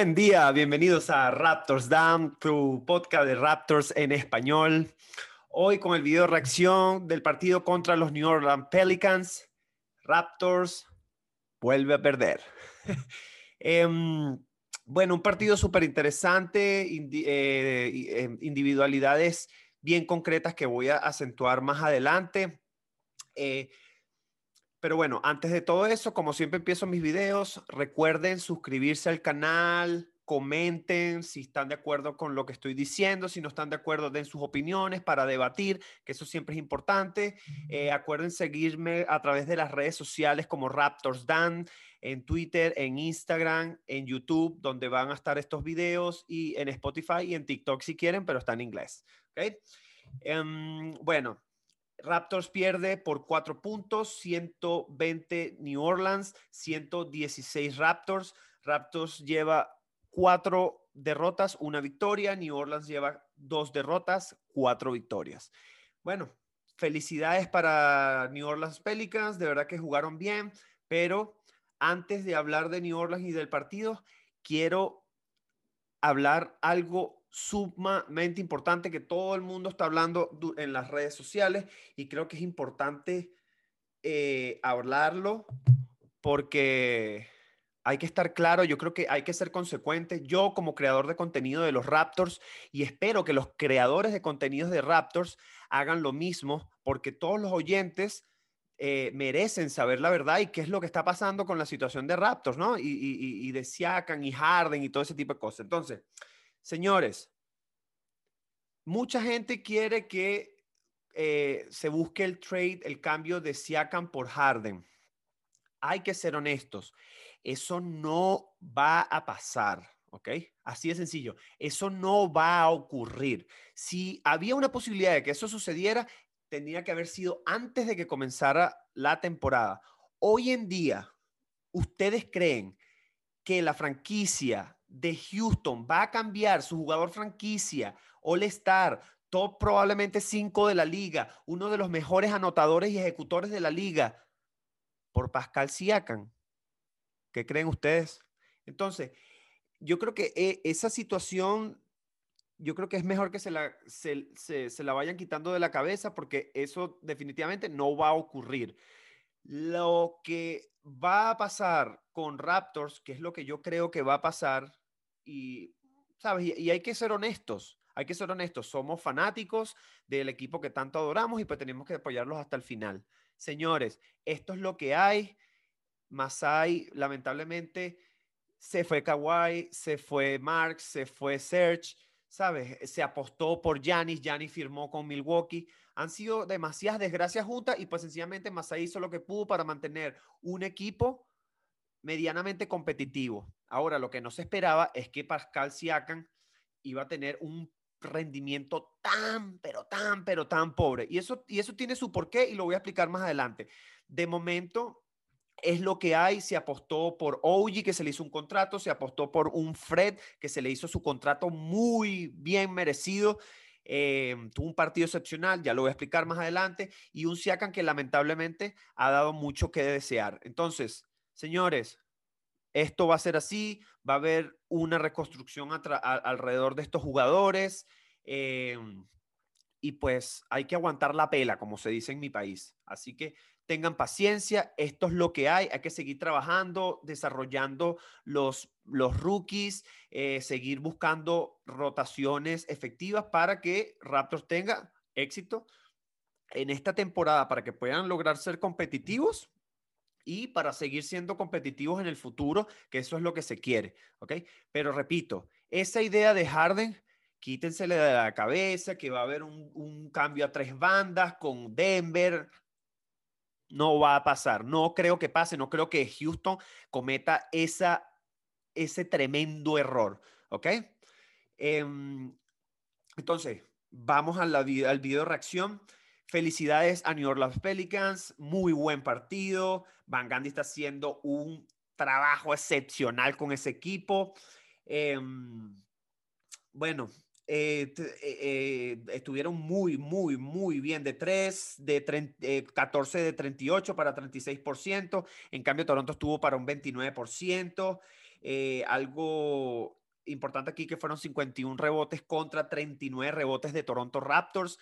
Buen día, bienvenidos a Raptors Down, tu podcast de Raptors en español. Hoy con el video reacción del partido contra los New Orleans Pelicans. Raptors vuelve a perder. Em, bueno, un partido súper interesante, eh, em, individualidades bien concretas que voy a acentuar más adelante. Eh, pero bueno, antes de todo eso, como siempre empiezo mis videos, recuerden suscribirse al canal, comenten si están de acuerdo con lo que estoy diciendo, si no están de acuerdo, den sus opiniones para debatir, que eso siempre es importante. Eh, acuerden seguirme a través de las redes sociales como Raptors Dan, en Twitter, en Instagram, en YouTube, donde van a estar estos videos, y en Spotify y en TikTok si quieren, pero está en inglés. ¿okay? Em, bueno, Raptors pierde por cuatro puntos, 120 New Orleans, 116 Raptors. Raptors lleva cuatro derrotas, una victoria. New Orleans lleva dos derrotas, cuatro victorias. Bueno, felicidades para New Orleans Pelicans, de verdad que jugaron bien, pero antes de hablar de New Orleans y del partido, quiero hablar algo sumamente importante que todo el mundo está hablando en las redes sociales y creo que es importante eh, hablarlo porque hay que estar claro, yo creo que hay que ser consecuente. Yo como creador de contenido de los Raptors y espero que los creadores de contenidos de Raptors hagan lo mismo porque todos los oyentes eh, merecen saber la verdad y qué es lo que está pasando con la situación de Raptors, ¿no? Y, y, y de Siakam y Harden y todo ese tipo de cosas. Entonces, Señores, mucha gente quiere que eh, se busque el trade, el cambio de Siakam por Harden. Hay que ser honestos. Eso no va a pasar, ¿ok? Así de sencillo. Eso no va a ocurrir. Si había una posibilidad de que eso sucediera, tendría que haber sido antes de que comenzara la temporada. Hoy en día, ¿ustedes creen que la franquicia de Houston va a cambiar su jugador franquicia, All Star, top probablemente 5 de la liga, uno de los mejores anotadores y ejecutores de la liga, por Pascal Siakam. ¿Qué creen ustedes? Entonces, yo creo que eh, esa situación, yo creo que es mejor que se la, se, se la vayan quitando de la cabeza porque eso definitivamente no va a ocurrir. Lo que va a pasar con Raptors, que es lo que yo creo que va a pasar, y, ¿sabes? Y, hay que ser honestos, hay que ser honestos. Somos fanáticos del equipo que tanto adoramos y pues tenemos que apoyarlos hasta el final. Señores, esto es lo que hay. Masai, lamentablemente, se fue Kawhi, se fue Marx, se fue Serge, ¿sabes? Se apostó por Giannis, Giannis firmó con Milwaukee. Han sido demasiadas desgracias juntas y pues sencillamente Masai hizo lo que pudo para mantener un equipo medianamente competitivo. Ahora, lo que no se esperaba es que Pascal Siakam iba a tener un rendimiento tan, pero tan, pero tan pobre. Y eso, y eso tiene su porqué y lo voy a explicar más adelante. De momento, es lo que hay. Se apostó por OG, que se le hizo un contrato, se apostó por un Fred, que se le hizo su contrato muy bien merecido. Eh, tuvo un partido excepcional, ya lo voy a explicar más adelante, y un Siakam que lamentablemente ha dado mucho que desear. Entonces, señores, esto va a ser así, va a haber una reconstrucción alrededor de estos jugadores em, y pues hay que aguantar la pela, como se dice en mi país. Así que tengan paciencia, esto es lo que hay, hay que seguir trabajando, desarrollando los, los rookies, eh, seguir buscando rotaciones efectivas para que Raptors tenga éxito en esta temporada, para que puedan lograr ser competitivos y para seguir siendo competitivos en el futuro, que eso es lo que se quiere, ¿ok? Pero repito, esa idea de Harden, quítensele de la cabeza que va a haber un, cambio a tres bandas con Denver, no va a pasar, no creo que pase, no creo que Houston cometa esa, ese tremendo error, ¿ok? Em, entonces, vamos a la, al video reacción. Felicidades a New Orleans Pelicans, muy buen partido. Van Gandhi está haciendo un trabajo excepcional con ese equipo. Em, bueno, eh, eh, eh, estuvieron muy, muy, muy bien de 3, de 14 de 38 para 36%. En cambio, Toronto estuvo para un 29%. Eh, algo importante aquí que fueron 51 rebotes contra 39 rebotes de Toronto Raptors.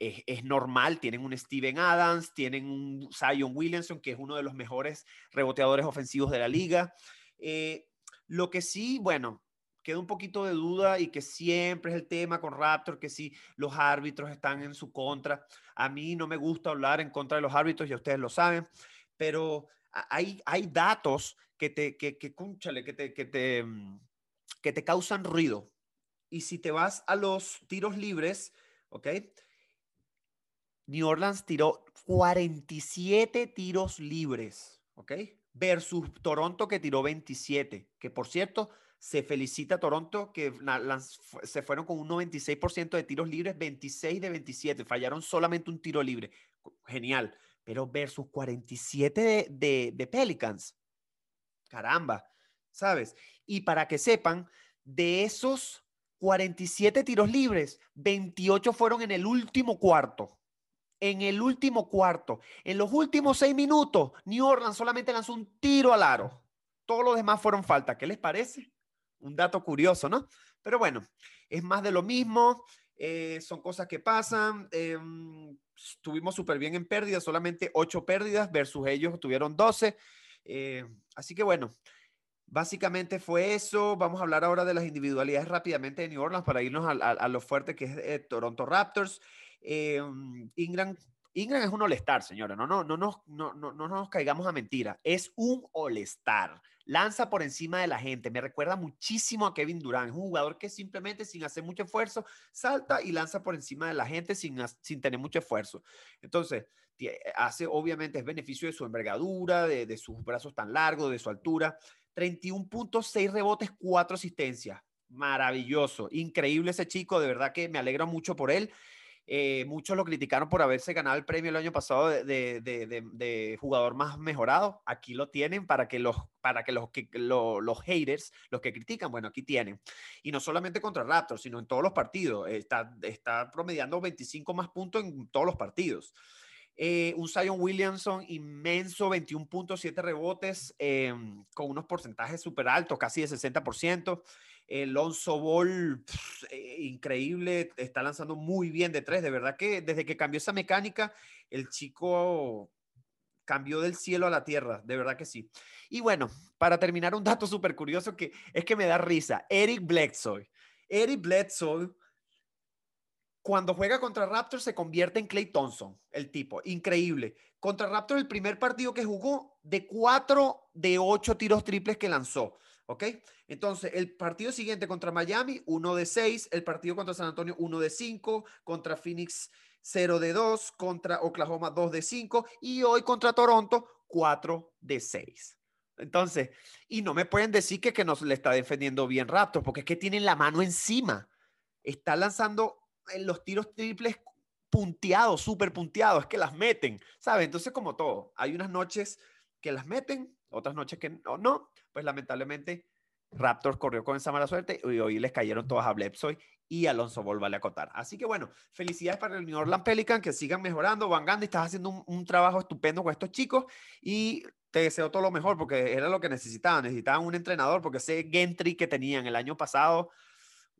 Es, normal, tienen un Steven Adams, tienen un Zion Williamson, que es uno de los mejores reboteadores ofensivos de la liga. Eh, lo que sí, bueno, queda un poquito de duda y que siempre es el tema con Raptor, que si los árbitros están en su contra. A mí no me gusta hablar en contra de los árbitros, ya ustedes lo saben, pero hay, hay datos que te, que, que, que te, que te, mm, que te causan ruido. Y si te vas a los tiros libres, ¿ok? New Orleans tiró 47 tiros libres, ¿ok? Versus Toronto que tiró 27, que por cierto, se felicita a Toronto que se fueron con un 96% de tiros libres, 26 de 27, fallaron solamente un tiro libre. Genial. Pero versus 47 de, de, Pelicans. Caramba, ¿sabes? Y para que sepan, de esos 47 tiros libres, 28 fueron en el último cuarto. En el último cuarto. En los últimos seis minutos, New Orleans solamente lanzó un tiro al aro. Todos los demás fueron falta. ¿Qué les parece? un dato curioso, ¿no? Pero bueno, es más de lo mismo, eh, son cosas que pasan. Em, estuvimos súper bien en pérdidas, solamente 8 pérdidas versus ellos tuvieron 12. Eh, así que bueno, básicamente fue eso. Vamos a hablar ahora de las individualidades rápidamente de New Orleans para irnos a, lo fuerte que es eh, Toronto Raptors. Em, Ingram Ingram es un all-star, señora. No, no, no, no, no, no, no nos caigamos a mentira. Es un all-star. Lanza por encima de la gente. Me recuerda muchísimo a Kevin Durant. Es un jugador que simplemente sin hacer mucho esfuerzo salta y lanza por encima de la gente sin, sin tener mucho esfuerzo. Entonces, hace obviamente es beneficio de su envergadura, de, de sus brazos tan largos, de su altura. 31.6 rebotes, 4 asistencias. Maravilloso, increíble ese chico, de verdad que me alegra mucho por él. Eh, muchos lo criticaron por haberse ganado el premio el año pasado de, jugador más mejorado. Aquí lo tienen para que los, para que los, que, los haters, los que critican, bueno, aquí tienen. Y no solamente contra Raptors, sino en todos los partidos. Está, está promediando 25 más puntos en todos los partidos. Eh, un Zion Williamson inmenso, 21.7 rebotes, em, con unos porcentajes súper altos, casi de 60%. Lonzo Ball, eh, increíble, está lanzando muy bien de tres. De verdad que desde que cambió esa mecánica, el chico cambió del cielo a la tierra, de verdad que sí. Y bueno, para terminar, un dato súper curioso que es que me da risa. Eric Bledsoe. Eric Bledsoe, cuando juega contra Raptors, se convierte en Clay Thompson, el tipo. Increíble. Contra Raptors, el primer partido que jugó, de cuatro de ocho tiros triples que lanzó. ¿Ok? Entonces, el partido siguiente contra Miami, 1 de 6. El partido contra San Antonio, 1 de 5. Contra Phoenix, 0 de 2. Contra Oklahoma, 2 de 5. Y hoy contra Toronto, 4 de 6. Entonces, y no me pueden decir que, que nos le está defendiendo bien Raptors, porque es que tienen la mano encima. Está lanzando en los tiros triples punteados, súper punteados, es que las meten, ¿sabes? Entonces, como todo, hay unas noches que las meten, otras noches que no pues lamentablemente Raptors corrió con esa mala suerte y hoy les cayeron todas a Bledsoe y Alonso Ball vale acotar. Así que bueno, felicidades para el New Orleans Pelican, que sigan mejorando. Van Gandhi, estás haciendo un, trabajo estupendo con estos chicos y te deseo todo lo mejor porque era lo que necesitaban. Necesitaban un entrenador porque ese Gentry que tenían el año pasado,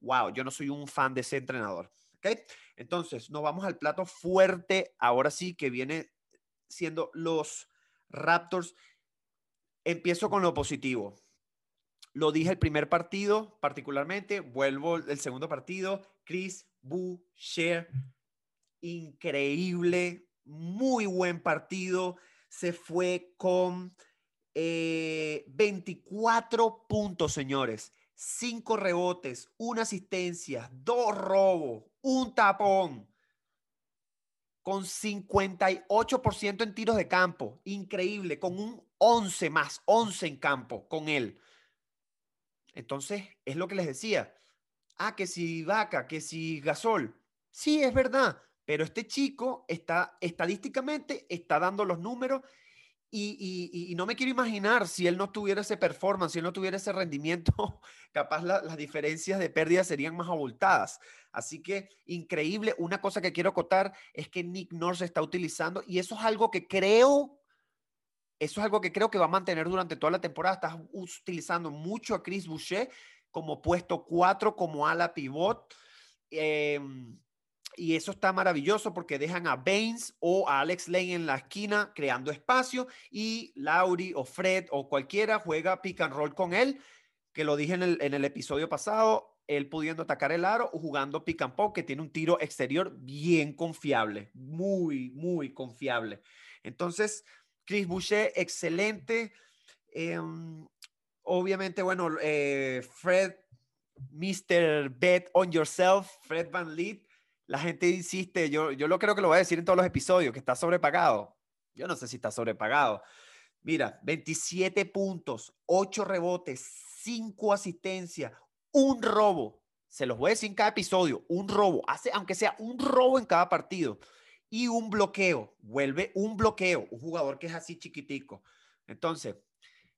wow, yo no soy un fan de ese entrenador. ¿Ok? Entonces, nos vamos al plato fuerte, ahora sí, que viene siendo los Raptors Empiezo con lo positivo. Lo dije el primer partido, particularmente. Vuelvo el segundo partido. Chris Boucher. Increíble. Muy buen partido. Se fue con 24 eh, puntos, señores. Cinco rebotes, una asistencia, dos robos, un tapón con 58% en tiros de campo, increíble, con un 11 más, 11 en campo con él. Entonces, es lo que les decía. Ah, que si Vaca, que si Gasol. Sí, es verdad, pero este chico está estadísticamente, está dando los números y, no me quiero imaginar si él no tuviera ese performance, si él no tuviera ese rendimiento, capaz las diferencias de pérdida serían más abultadas. Así que increíble. Una cosa que quiero acotar es que Nick Nurse está utilizando y eso es algo que creo Eso es algo que creo que va a mantener durante toda la temporada. Estás utilizando mucho a Chris Boucher como puesto 4, como ala pivot. Em, y eso está maravilloso porque dejan a Baines o a Alex Lane en la esquina creando espacio y Lauri o Fred o cualquiera juega pick and roll con él, que lo dije en el, en el episodio pasado, él pudiendo atacar el aro o jugando pick and pop, que tiene un tiro exterior bien confiable, muy, muy confiable. Entonces, Chris Boucher, excelente. Em, obviamente, bueno, eh, Fred, Mr. Bet on Yourself, Fred Van Leet, la gente insiste, yo, yo lo creo que lo voy a decir en todos los episodios, que está sobrepagado. Yo no sé si está sobrepagado. Mira, 27 puntos, 8 rebotes, 5 asistencias, un robo. Se los voy a decir en cada episodio, un robo, hace, aunque sea un robo en cada partido. Y un bloqueo, vuelve un bloqueo, un jugador que es así chiquitico. Entonces,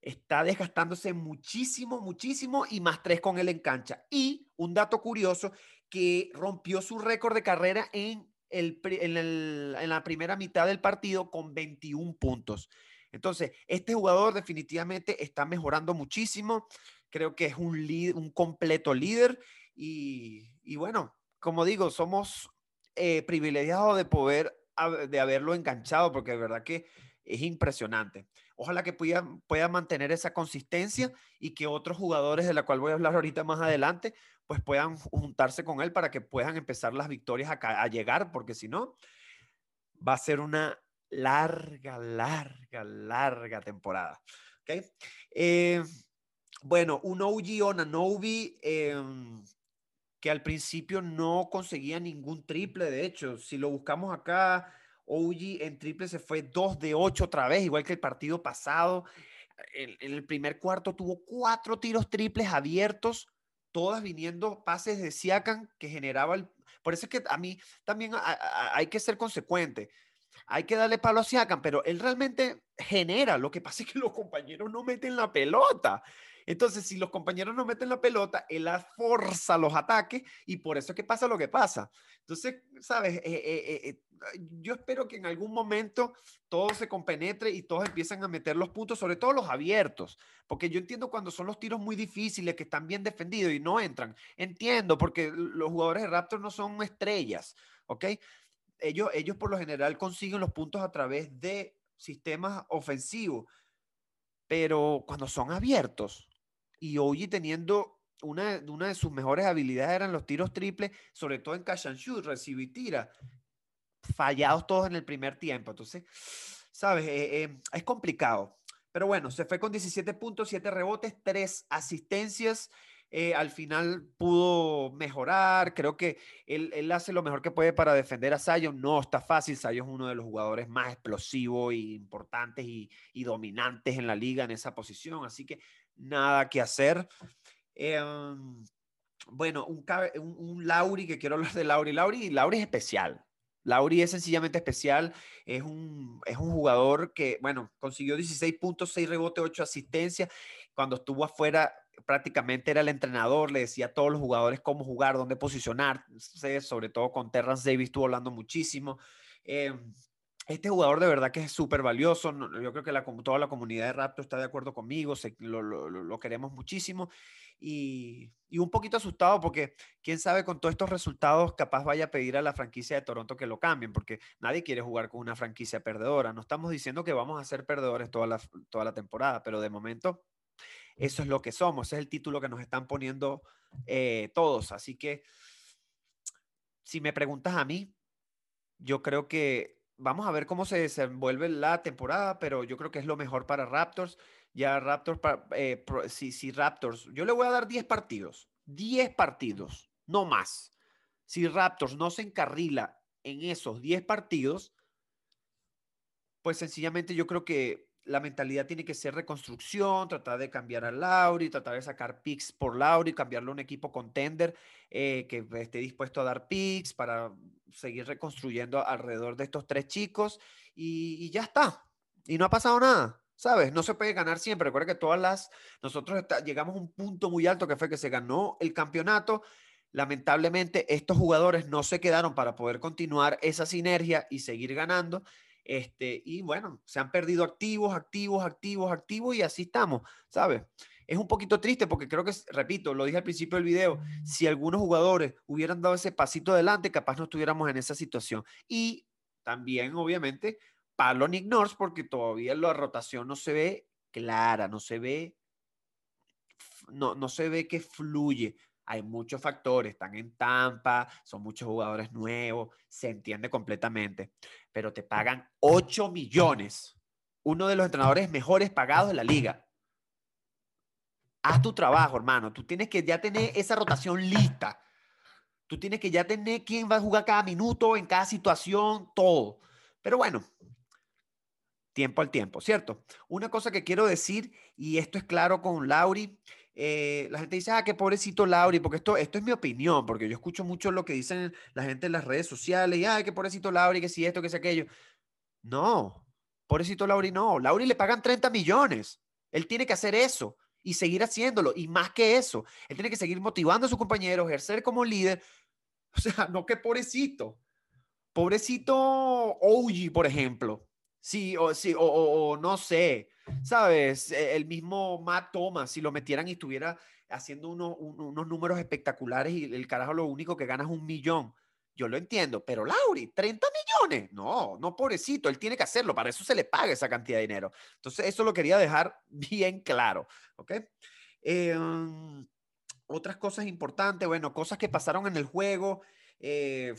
está desgastándose muchísimo, muchísimo y más tres con él en cancha. Y un dato curioso que rompió su récord de carrera en, el, en, la primera mitad del partido con 21 puntos. Entonces, este jugador definitivamente está mejorando muchísimo. Creo que es un, un completo líder. Y, bueno, como digo, somos eh, privilegiados de poder de haberlo enganchado, porque de verdad que es impresionante. Ojalá que pueda, pueda mantener esa consistencia y que otros jugadores, de la cual voy a hablar ahorita más adelante, pues puedan juntarse con él para que puedan empezar las victorias a, a llegar, porque si no, va a ser una larga, larga, larga temporada. ¿Okay? Eh, bueno, un OG Onanobi eh, que al principio no conseguía ningún triple, de hecho, si lo buscamos acá, OG en triple se fue 2 de 8 otra vez, igual que el partido pasado. En, el primer cuarto tuvo cuatro tiros triples abiertos todas viniendo pases de Siakam que generaba el... Por eso es que a mí también hay que ser consecuente. Hay que darle palo a Siakam, pero él realmente genera. Lo que pasa es que los compañeros no meten la pelota. Entonces, si los compañeros no meten la pelota, él forza los ataques y por eso es que pasa lo que pasa. Entonces, sabes, eh, eh, eh, yo espero que en algún momento todo se compenetre y todos empiecen a meter los puntos, sobre todo los abiertos, porque yo entiendo cuando son los tiros muy difíciles, que están bien defendidos y no entran. Entiendo, porque los jugadores de Raptors no son estrellas, ¿ok? Ellos, ellos por lo general consiguen los puntos a través de sistemas ofensivos, pero cuando son abiertos, y hoy teniendo una, una de sus mejores habilidades eran los tiros triples, sobre todo en catch and shoot, recibir tira, fallados todos en el primer tiempo. Entonces, sabes, eh, eh, es complicado. Pero bueno, se fue con 17 puntos, 7 rebotes, 3 asistencias. Eh, al final pudo mejorar. Creo que él, él, hace lo mejor que puede para defender a Sayo. No está fácil. Sayo es uno de los jugadores más explosivos e importantes y, y, dominantes en la liga en esa posición. Así que nada que hacer. Em, bueno, un, un, Lauri, que quiero hablar de Lauri. Lauri, Lauri es especial. Lauri es sencillamente especial. Es un, es un jugador que, bueno, consiguió 16 puntos, 6 rebotes, 8 asistencias. Cuando estuvo afuera, prácticamente era el entrenador, le decía a todos los jugadores cómo jugar, dónde posicionar, sobre todo con Terrence Davis estuvo hablando muchísimo. Eh, este jugador de verdad que es súper valioso. Yo creo que la, toda la comunidad de Raptor está de acuerdo conmigo. lo, queremos muchísimo. Y, un poquito asustado porque quién sabe con todos estos resultados capaz vaya a pedir a la franquicia de Toronto que lo cambien porque nadie quiere jugar con una franquicia perdedora. No estamos diciendo que vamos a ser perdedores toda la, toda la temporada, pero de momento eso es lo que somos. Ese es el título que nos están poniendo eh, todos. Así que si me preguntas a mí, yo creo que vamos a ver cómo se desenvuelve la temporada, pero yo creo que es lo mejor para Raptors. Ya Raptors, eh, si, Raptors, yo le voy a dar 10 partidos, 10 partidos, no más. Si Raptors no se encarrila en esos 10 partidos, pues sencillamente yo creo que la mentalidad tiene que ser reconstrucción, tratar de cambiar a Lauri, tratar de sacar picks por Lauri, cambiarlo a un equipo contender eh, que esté dispuesto a dar picks para seguir reconstruyendo alrededor de estos tres chicos y, ya está. Y no ha pasado nada. ¿Sabes? No se puede ganar siempre. Recuerda que todas las. Nosotros llegamos a un punto muy alto que fue que se ganó el campeonato. Lamentablemente, estos jugadores no se quedaron para poder continuar esa sinergia y seguir ganando. Este, y bueno, se han perdido activos, activos, activos, activos y así estamos, ¿sabes? Es un poquito triste porque creo que, repito, lo dije al principio del video, si algunos jugadores hubieran dado ese pasito adelante, capaz no estuviéramos en esa situación. Y también, obviamente, palo Nick Nurse porque todavía la rotación no se ve clara, no se ve, no, no se ve que fluye. Hay muchos factores, están en Tampa, son muchos jugadores nuevos, se entiende completamente, pero te pagan 8 millones, uno de los entrenadores mejores pagados de la liga. Haz tu trabajo, hermano. Tú tienes que ya tener esa rotación lista. Tú tienes que ya tener quién va a jugar cada minuto, en cada situación, todo. Pero bueno, tiempo al tiempo, ¿cierto? Una cosa que quiero decir, y esto es claro con Lauri, eh, la gente dice, ah, qué pobrecito Lauri, porque esto, esto es mi opinión, porque yo escucho mucho lo que dicen la gente en las redes sociales, y, ah, qué pobrecito Lauri, que si esto, que si aquello. No, pobrecito Lauri, no. Lauri le pagan 30 millones. Él tiene que hacer eso y seguir haciéndolo. Y más que eso, él tiene que seguir motivando a sus compañeros, ejercer como líder. O sea, no que pobrecito. Pobrecito OG, por ejemplo. Sí, o, sí, o, no sé, ¿sabes? E, el mismo Matt Thomas, si lo metieran y estuviera haciendo unos números espectaculares y el carajo lo único que gana es un millón. Yo lo entiendo, pero Lauri, 30 millones. No, no, pobrecito, él tiene que hacerlo, para eso se le paga esa cantidad de dinero. Entonces, eso lo quería dejar bien claro, ¿ok? Em, otras cosas importantes, bueno, cosas que pasaron en el juego. Eh,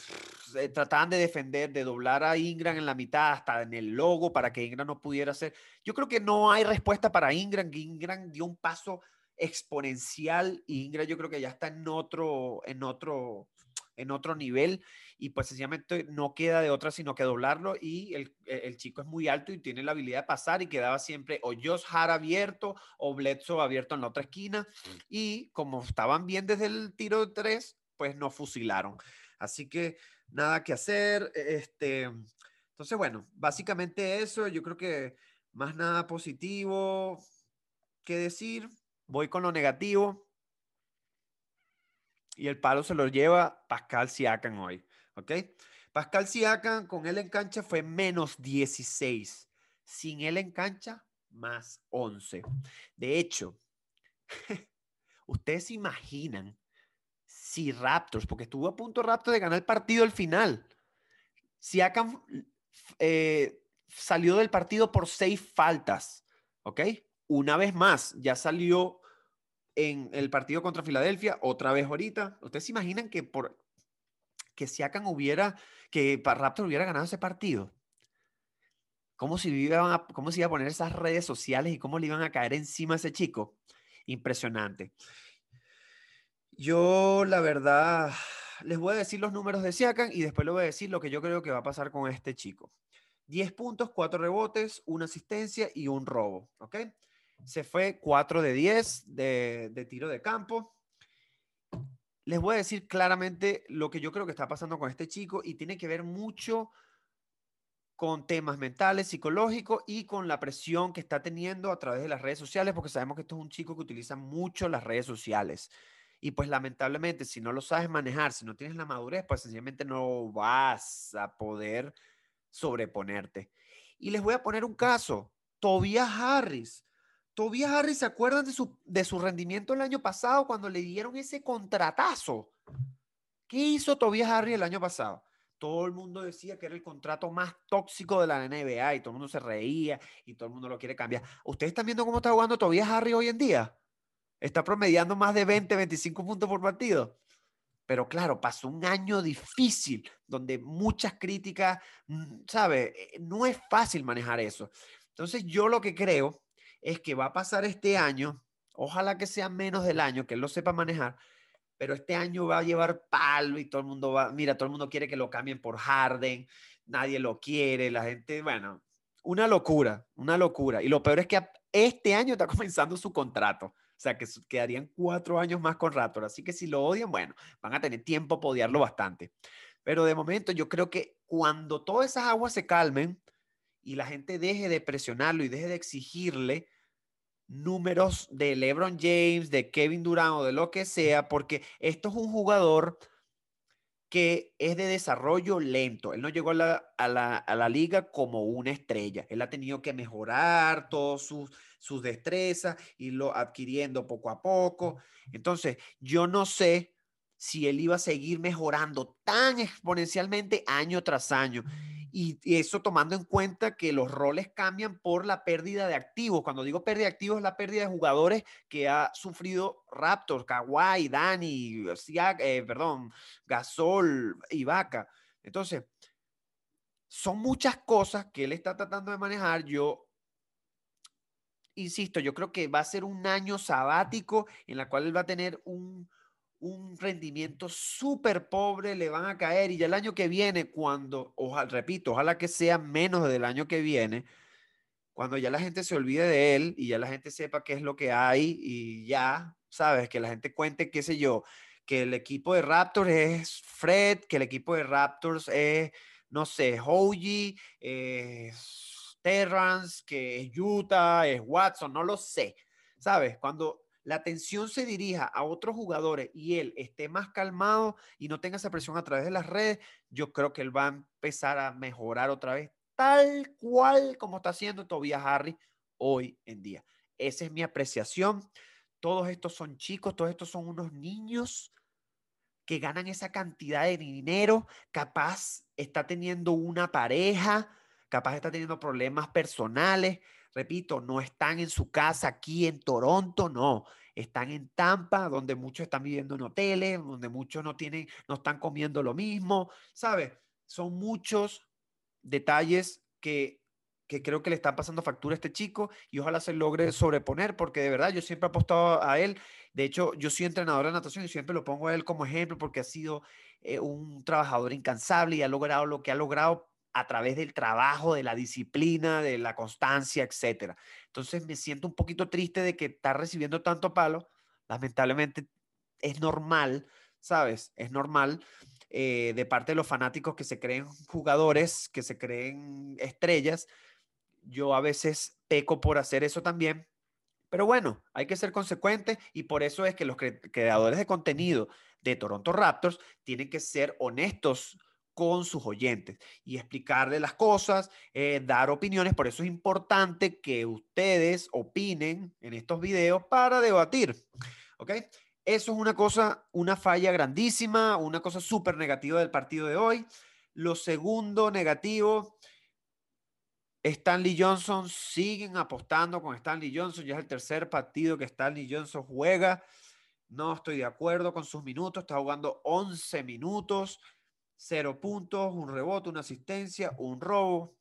trataban de defender, de doblar a Ingram en la mitad, hasta en el logo, para que Ingram no pudiera hacer. Yo creo que no hay respuesta para Ingram. Ingram dio un paso exponencial y Ingram yo creo que ya está en otro, en otro, en otro nivel y pues sencillamente no queda de otra sino que doblarlo y el, el, chico es muy alto y tiene la habilidad de pasar y quedaba siempre o Josh Hart abierto o Bledsoe abierto en la otra esquina y como estaban bien desde el tiro de tres, pues no fusilaron. Así que nada que hacer. E, este, entonces, bueno, básicamente eso. Yo creo que más nada positivo que decir. Voy con lo negativo. Y el palo se lo lleva Pascal Siakam hoy. ¿Ok? Pascal Siakam con él en cancha fue menos 16. Sin él en cancha, más 11. De hecho, ustedes se imaginan si Raptors, porque estuvo a punto Raptors de ganar el partido al final. Si eh, salió del partido por seis faltas, ¿ok? Una vez más, ya salió en el partido contra Filadelfia, otra vez ahorita. ¿Ustedes se imaginan que por que Siakam hubiera, que Raptors hubiera ganado ese partido? ¿Cómo se, iban a, ¿Cómo se iba a poner esas redes sociales y cómo le iban a caer encima a ese chico? Impresionante. Yo, la verdad, les voy a decir los números de Siakam y después les voy a decir lo que yo creo que va a pasar con este chico. 10 puntos, 4 rebotes, una asistencia y un robo, ¿ok? Se fue 4 de 10 de, de tiro de campo. Les voy a decir claramente lo que yo creo que está pasando con este chico y tiene que ver mucho con temas mentales, psicológicos y con la presión que está teniendo a través de las redes sociales, porque sabemos que esto es un chico que utiliza mucho las redes sociales. Y pues lamentablemente, si no lo sabes manejar, si no tienes la madurez, pues sencillamente no vas a poder sobreponerte. Y les voy a poner un caso. Tobias Harris. Tobias Harris, ¿se acuerdan de su, de su rendimiento el año pasado cuando le dieron ese contratazo? ¿Qué hizo Tobias Harris el año pasado? Todo el mundo decía que era el contrato más tóxico de la NBA y todo el mundo se reía y todo el mundo lo quiere cambiar. ¿Ustedes están viendo cómo está jugando Tobias Harris hoy en día? Está promediando más de 20, 25 puntos por partido. Pero claro, pasó un año difícil donde muchas críticas, mm, ¿sabe? Eh, no es fácil manejar eso. Entonces yo lo que creo es que va a pasar este año, ojalá que sea menos del año, que él lo sepa manejar, pero este año va a llevar palo y todo el mundo va, mira, todo el mundo quiere que lo cambien por Harden, nadie lo quiere, la gente, bueno, una locura, una locura. Y lo peor es que este año está comenzando su contrato. Sea, que quedarían cuatro años más con Raptor. Así que si lo odian, bueno, van a tener tiempo para odiarlo bastante. Pero de momento yo creo que cuando todas esas aguas se calmen y la gente deje de presionarlo y deje de exigirle números de LeBron James, de Kevin Durant o de lo que sea, porque esto es un jugador que es de desarrollo lento. Él no llegó a la, a la, a la liga como una estrella. Él ha tenido que mejorar todas sus, sus destrezas, y lo adquiriendo poco a poco. Entonces, yo no sé si él iba a seguir mejorando tan exponencialmente año tras año. Y, eso tomando en cuenta que los roles cambian por la pérdida de activos. Cuando digo pérdida de activos, es la pérdida de jugadores que ha sufrido Raptors, Kawhi, Dani, eh, perdón, Gasol, Ibaka. Entonces, son muchas cosas que él está tratando de manejar. Yo insisto, yo creo que va a ser un año sabático en la cual él va a tener un, un rendimiento súper pobre, le van a caer y ya el año que viene, cuando, ojalá, repito, ojalá que sea menos del año que viene, cuando ya la gente se olvide de él y ya la gente sepa qué es lo que hay y ya, sabes, que la gente cuente, qué sé yo, que el equipo de Raptors es Fred, que el equipo de Raptors es, no sé, Hoji, es Terrance, que es Utah, es Watson, no lo sé, ¿sabes? Cuando la atención se dirija a otros jugadores y él esté más calmado y no tenga esa presión a través de las redes, yo creo que él va a empezar a mejorar otra vez, tal cual como está haciendo Tobias Harry hoy en día. Esa es mi apreciación. Todos estos son chicos, todos estos son unos niños que ganan esa cantidad de dinero, capaz está teniendo una pareja, capaz está teniendo problemas personales, repito, no están en su casa aquí en Toronto, no, están en Tampa, donde muchos están viviendo en hoteles, donde muchos no tienen, no están comiendo lo mismo, ¿sabes? Son muchos detalles que, que creo que le están pasando factura a este chico y ojalá se logre sobreponer, porque de verdad yo siempre he apostado a él. De hecho, yo soy entrenador de natación y siempre lo pongo a él como ejemplo porque ha sido eh, un trabajador incansable y ha logrado lo que ha logrado a través del trabajo, de la disciplina, de la constancia, etcétera. Entonces me siento un poquito triste de que está recibiendo tanto palo. Lamentablemente es normal, ¿sabes? Es normal eh, de parte de los fanáticos que se creen jugadores, que se creen estrellas. Yo a veces peco por hacer eso también. Pero bueno, hay que ser consecuente y por eso es que los creadores de contenido de Toronto Raptors tienen que ser honestos con sus oyentes y explicarle las cosas, eh, dar opiniones. Por eso es importante que ustedes opinen en estos videos para debatir. ¿Ok? Eso es una cosa, una falla grandísima, una cosa súper negativa del partido de hoy. Lo segundo negativo, Stanley Johnson, siguen apostando con Stanley Johnson, ya es el tercer partido que Stanley Johnson juega. No estoy de acuerdo con sus minutos, está jugando 11 minutos cero puntos, un rebote, una asistencia, un robo.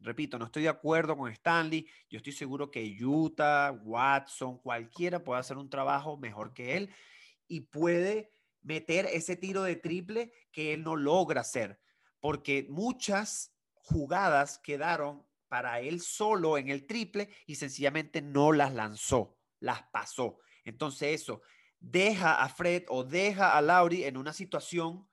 Repito, no estoy de acuerdo con Stanley. Yo estoy seguro que Utah, Watson, cualquiera puede hacer un trabajo mejor que él y puede meter ese tiro de triple que él no logra hacer, porque muchas jugadas quedaron para él solo en el triple y sencillamente no las lanzó, las pasó. Entonces eso deja a Fred o deja a Lauri en una situación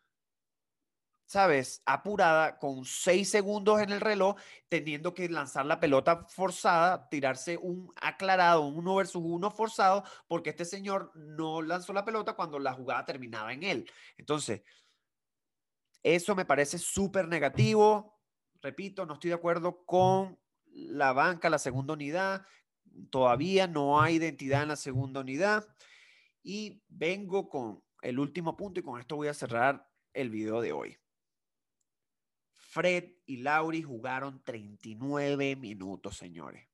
¿sabes? Apurada, con seis segundos en el reloj, teniendo que lanzar la pelota forzada, tirarse un aclarado, un uno versus uno forzado, porque este señor no lanzó la pelota cuando la jugada terminaba en él. Entonces, eso me parece súper negativo. Repito, no estoy de acuerdo con la banca, la segunda unidad. Todavía no hay identidad en la segunda unidad. Y vengo con el último punto y con esto voy a cerrar el video de hoy. Fred y Lauri jugaron 39 minutos, señores.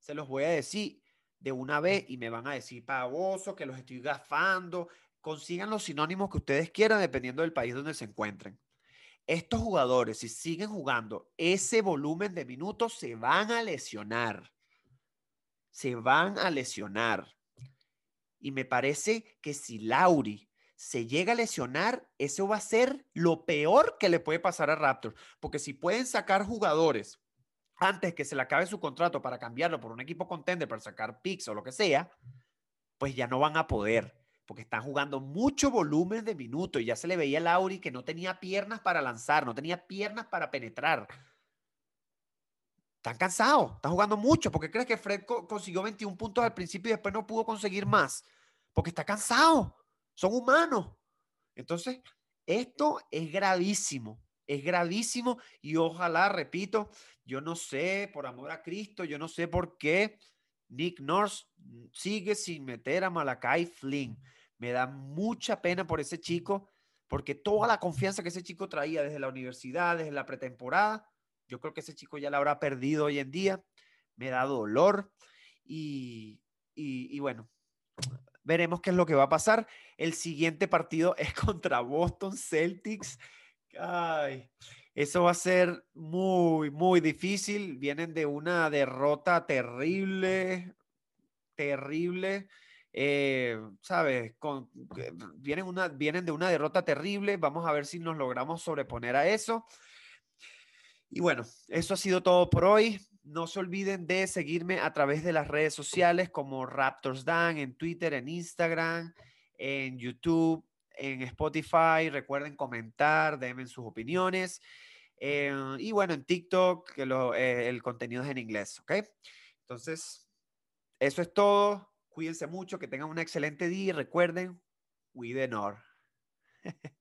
Se los voy a decir de una vez y me van a decir pavoso, que los estoy gafando. Consigan los sinónimos que ustedes quieran dependiendo del país donde se encuentren. Estos jugadores, si siguen jugando ese volumen de minutos, se van a lesionar. Se van a lesionar. Y me parece que si Lauri se llega a lesionar, eso va a ser lo peor que le puede pasar a Raptors. Porque si pueden sacar jugadores antes que se le acabe su contrato para cambiarlo por un equipo contender, para sacar picks o lo que sea, pues ya no van a poder. Porque están jugando mucho volumen de minutos y ya se le veía a Lauri que no tenía piernas para lanzar, no tenía piernas para penetrar. Están cansados, están jugando mucho. porque crees que Fred consiguió 21 puntos al principio y después no pudo conseguir más? Porque está cansado son humanos. Entonces, Esto es gravísimo, es gravísimo y ojalá, repito, yo no sé, por amor a Cristo, yo no sé por qué Nick Nurse sigue sin meter a Malakai Flynn. Me da mucha pena por ese chico, porque toda la confianza que ese chico traía desde la universidad, desde la pretemporada, yo creo que ese chico ya la habrá perdido hoy en día. Me da dolor y, y, bueno, veremos qué es lo que va a pasar. El siguiente partido es contra Boston Celtics. Ay, eso va a ser muy, muy difícil. Vienen de una derrota terrible, terrible. Eh, ¿Sabes? Con, vienen, una, vienen de una derrota terrible. Vamos a ver si nos logramos sobreponer a eso. Y bueno, eso ha sido todo por hoy. No se olviden de seguirme a través de las redes sociales como Raptors Dan en Twitter, en Instagram, en YouTube, en Spotify. Recuerden comentar, denme sus opiniones. Eh, y bueno, en TikTok, que eh, el contenido es en inglés, ¿ok? Entonces, eso es todo. Cuídense mucho, que tengan un excelente día y recuerden, we the